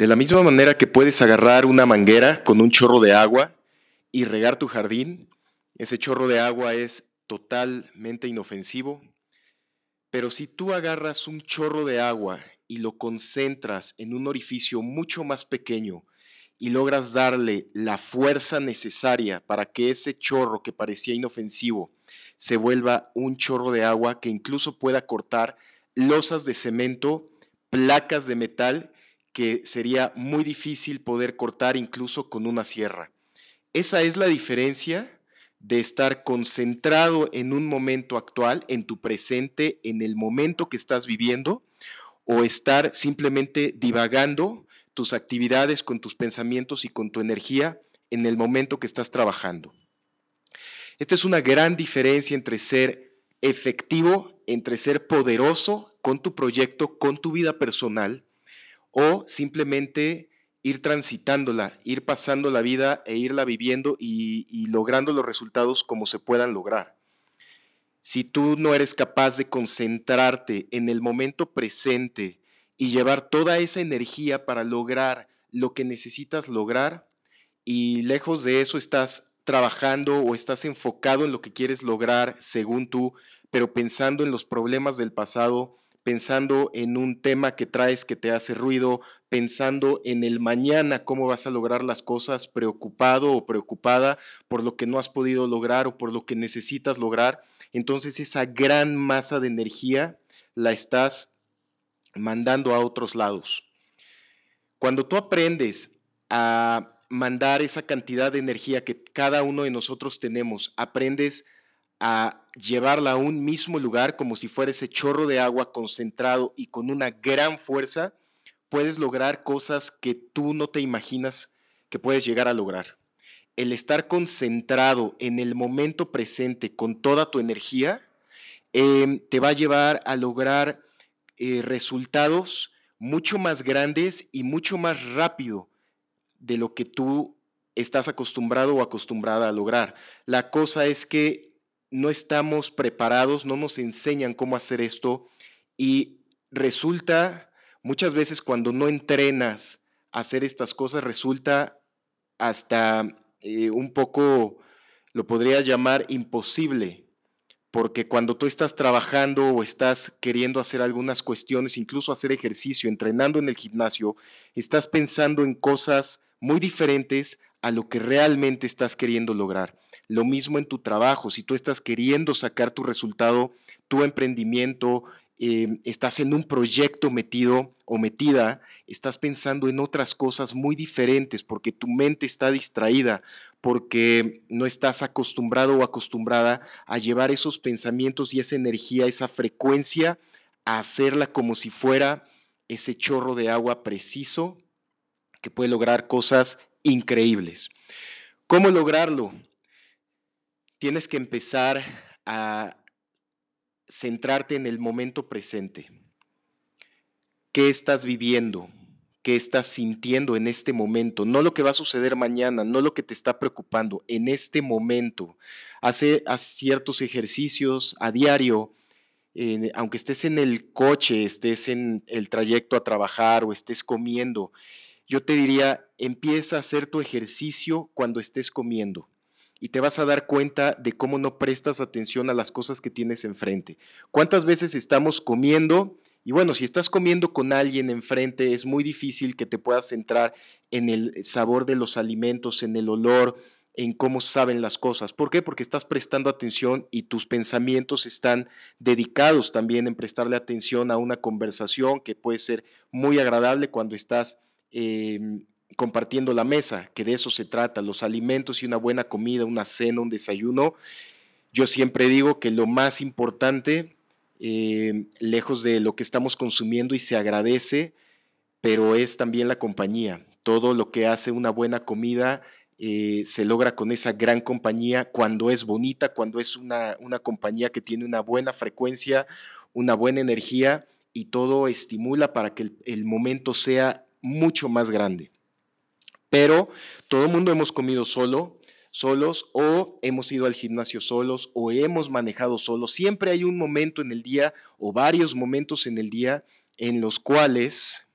De la misma manera que puedes agarrar una manguera con un chorro de agua y regar tu jardín, ese chorro de agua es totalmente inofensivo, pero si tú agarras un chorro de agua y lo concentras en un orificio mucho más pequeño y logras darle la fuerza necesaria para que ese chorro que parecía inofensivo se vuelva un chorro de agua que incluso pueda cortar losas de cemento, placas de metal que sería muy difícil poder cortar incluso con una sierra. Esa es la diferencia de estar concentrado en un momento actual, en tu presente, en el momento que estás viviendo, o estar simplemente divagando tus actividades con tus pensamientos y con tu energía en el momento que estás trabajando. Esta es una gran diferencia entre ser efectivo, entre ser poderoso con tu proyecto, con tu vida personal, o simplemente ir transitándola, ir pasando la vida e irla viviendo y, logrando los resultados como se puedan lograr. Si tú no eres capaz de concentrarte en el momento presente y llevar toda esa energía para lograr lo que necesitas lograr y lejos de eso estás trabajando o estás enfocado en lo que quieres lograr según tú, pero pensando en los problemas del pasado, pensando en un tema que traes que te hace ruido, pensando en el mañana, cómo vas a lograr las cosas, preocupado o preocupada por lo que no has podido lograr o por lo que necesitas lograr, entonces esa gran masa de energía la estás mandando a otros lados. Cuando tú aprendes a mandar esa cantidad de energía que cada uno de nosotros tenemos, aprendes a llevarla a un mismo lugar como si fuera ese chorro de agua concentrado y con una gran fuerza, puedes lograr cosas que tú no te imaginas que puedes llegar a lograr. El estar concentrado en el momento presente con toda tu energía em, te va a llevar a lograr eh, resultados mucho más grandes y mucho más rápido de lo que tú estás acostumbrado o acostumbrada a lograr. La cosa es que no estamos preparados, no nos enseñan cómo hacer esto y resulta muchas veces cuando no entrenas a hacer estas cosas, resulta hasta eh, un poco, lo podrías llamar imposible, porque cuando tú estás trabajando o estás queriendo hacer algunas cuestiones, incluso hacer ejercicio, entrenando en el gimnasio, estás pensando en cosas muy diferentes a lo que realmente estás queriendo lograr. Lo mismo en tu trabajo, si tú estás queriendo sacar tu resultado, tu emprendimiento, em, estás en un proyecto metido o metida, estás pensando en otras cosas muy diferentes porque tu mente está distraída, porque no estás acostumbrado o acostumbrada a llevar esos pensamientos y esa energía, esa frecuencia, a hacerla como si fuera ese chorro de agua preciso que puede lograr cosas increíbles. ¿Cómo lograrlo? Tienes que empezar a centrarte en el momento presente. ¿Qué estás viviendo? ¿Qué estás sintiendo en este momento? No lo que va a suceder mañana, no lo que te está preocupando, en este momento. Hace, ciertos ejercicios a diario, aunque estés en el coche, estés en el trayecto a trabajar o estés comiendo, yo te diría, empieza a hacer tu ejercicio cuando estés comiendo y te vas a dar cuenta de cómo no prestas atención a las cosas que tienes enfrente. ¿Cuántas veces estamos comiendo? Y bueno, si estás comiendo con alguien enfrente, es muy difícil que te puedas centrar en el sabor de los alimentos, en el olor, en cómo saben las cosas. ¿Por qué? Porque estás prestando atención y tus pensamientos están dedicados también en prestarle atención a una conversación que puede ser muy agradable cuando estás Em, compartiendo la mesa, que de eso se trata, los alimentos y una buena comida, una cena, un desayuno. Yo siempre digo que lo más importante, em, lejos de lo que estamos consumiendo y se agradece, pero es también la compañía. Todo lo que hace una buena comida eh, se logra con esa gran compañía cuando es bonita, cuando es una, una compañía que tiene una buena frecuencia, una buena energía y todo estimula para que el, el momento sea mucho más grande. Pero todo el mundo hemos comido solo, solos o hemos ido al gimnasio solos o hemos manejado solos. Siempre hay un momento en el día o varios momentos en el día en los cuales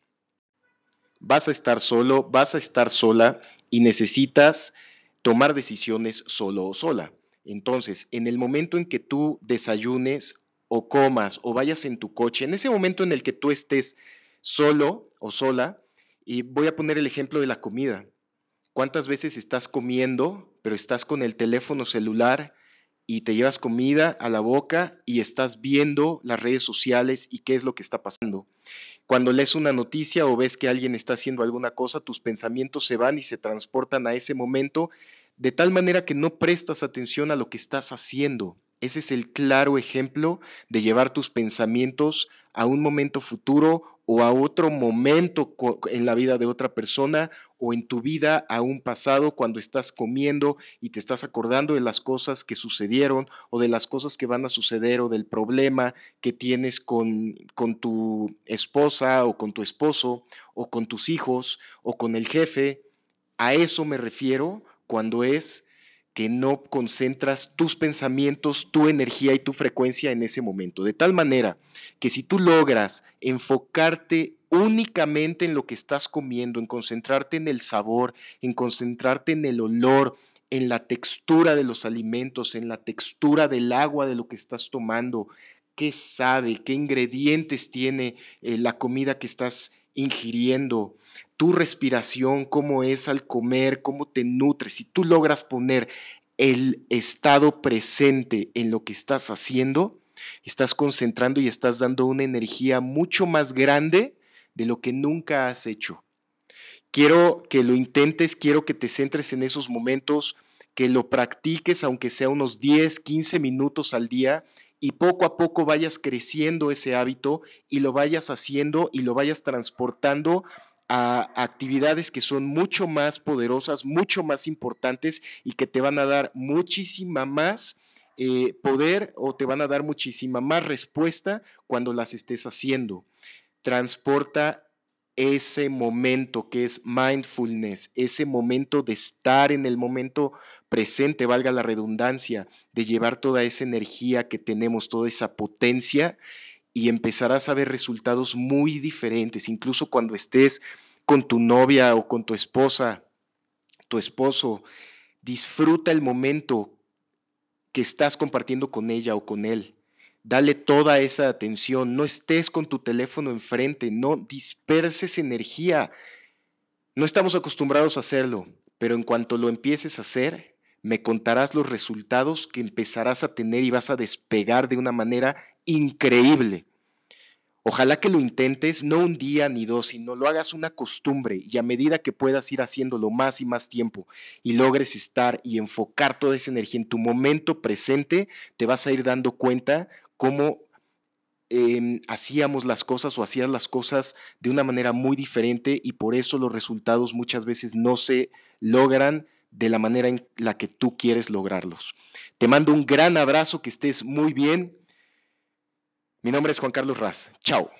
Vas a estar solo, vas a estar sola y necesitas tomar decisiones solo o sola. Entonces, en el momento en que tú desayunes o comas o vayas en tu coche, en ese momento en el que tú estés solo o sola, y voy a poner el ejemplo de la comida. ¿Cuántas veces estás comiendo, pero estás con el teléfono celular y te llevas comida a la boca y estás viendo las redes sociales y qué es lo que está pasando? Cuando lees una noticia o ves que alguien está haciendo alguna cosa, tus pensamientos se van y se transportan a ese momento de tal manera que no prestas atención a lo que estás haciendo. Ese es el claro ejemplo de llevar tus pensamientos a un momento futuro o a otro momento en la vida de otra persona o en tu vida a un pasado cuando estás comiendo y te estás acordando de las cosas que sucedieron o de las cosas que van a suceder o del problema que tienes con, con tu esposa o con tu esposo o con tus hijos o con el jefe. A eso me refiero cuando es que no concentras tus pensamientos, tu energía y tu frecuencia en ese momento. De tal manera que si tú logras enfocarte únicamente en lo que estás comiendo, en concentrarte en el sabor, en concentrarte en el olor, en la textura de los alimentos, en la textura del agua de lo que estás tomando, qué sabe, qué ingredientes tiene eh, la comida que estás ingiriendo, tu respiración, cómo es al comer, cómo te nutres, si tú logras poner el estado presente en lo que estás haciendo, estás concentrando y estás dando una energía mucho más grande de lo que nunca has hecho. Quiero que lo intentes, quiero que te centres en esos momentos, que lo practiques aunque sea unos 10, 15 minutos al día y poco a poco vayas creciendo ese hábito y lo vayas haciendo y lo vayas transportando a actividades que son mucho más poderosas, mucho más importantes y que te van a dar muchísima más eh, poder o te van a dar muchísima más respuesta cuando las estés haciendo. Transporta ese momento que es mindfulness, ese momento de estar en el momento presente, valga la redundancia, de llevar toda esa energía que tenemos, toda esa potencia y empezarás a ver resultados muy diferentes, incluso cuando estés con tu novia o con tu esposa, tu esposo, disfruta el momento que estás compartiendo con ella o con él. Dale toda esa atención, no estés con tu teléfono enfrente, no disperses energía. No estamos acostumbrados a hacerlo, pero en cuanto lo empieces a hacer, me contarás los resultados que empezarás a tener y vas a despegar de una manera increíble. Ojalá que lo intentes no un día ni dos, sino lo hagas una costumbre y a medida que puedas ir haciéndolo más y más tiempo y logres estar y enfocar toda esa energía en tu momento presente, te vas a ir dando cuenta cómo em, hacíamos las cosas o hacías las cosas de una manera muy diferente y por eso los resultados muchas veces no se logran de la manera en la que tú quieres lograrlos. Te mando un gran abrazo, que estés muy bien. Mi nombre es Juan Carlos Raz. Chao.